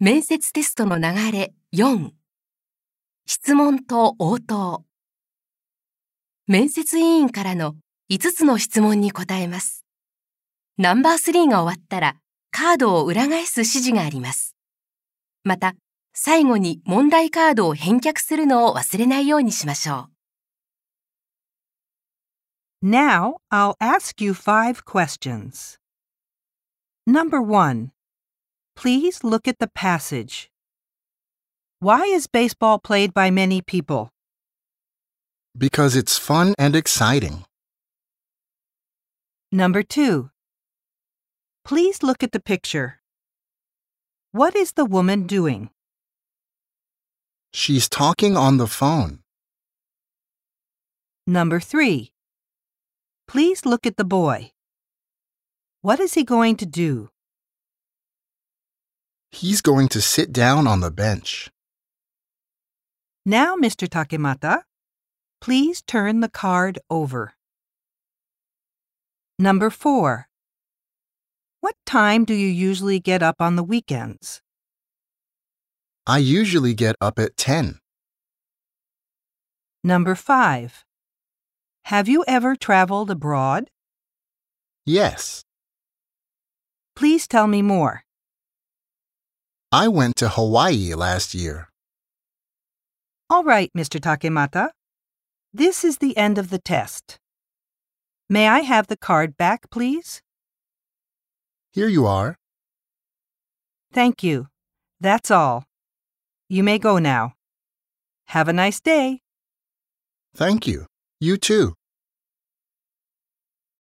面接テストの流れ4質問と応答面接委員からの5つの質問に答えます。ナンバー3が終わったらカードを裏返す指示があります。また、最後に問題カードを返却するのを忘れないようにしましょう。Now I'll ask you five questionsNo.1 please look at the passage. Why is baseball played by many people? Because it's fun and exciting. Number two, please look at the picture. What is the woman doing? She's talking on the phone. Number three, please look at the boy. What is he going to do? He's going to sit down on the bench. Now, Mr. Takemata, please turn the card over. Number four. What time do you usually get up on the weekends? I usually get up at 10. Number five. Have you ever traveled abroad? Yes, Please tell me more. I went to Hawaii last year. All right, Mr. Takemata. This is the end of the test. May I have the card back, please? Here you are. Thank you. That's all. You may go now. Have a nice day. Thank you. You too.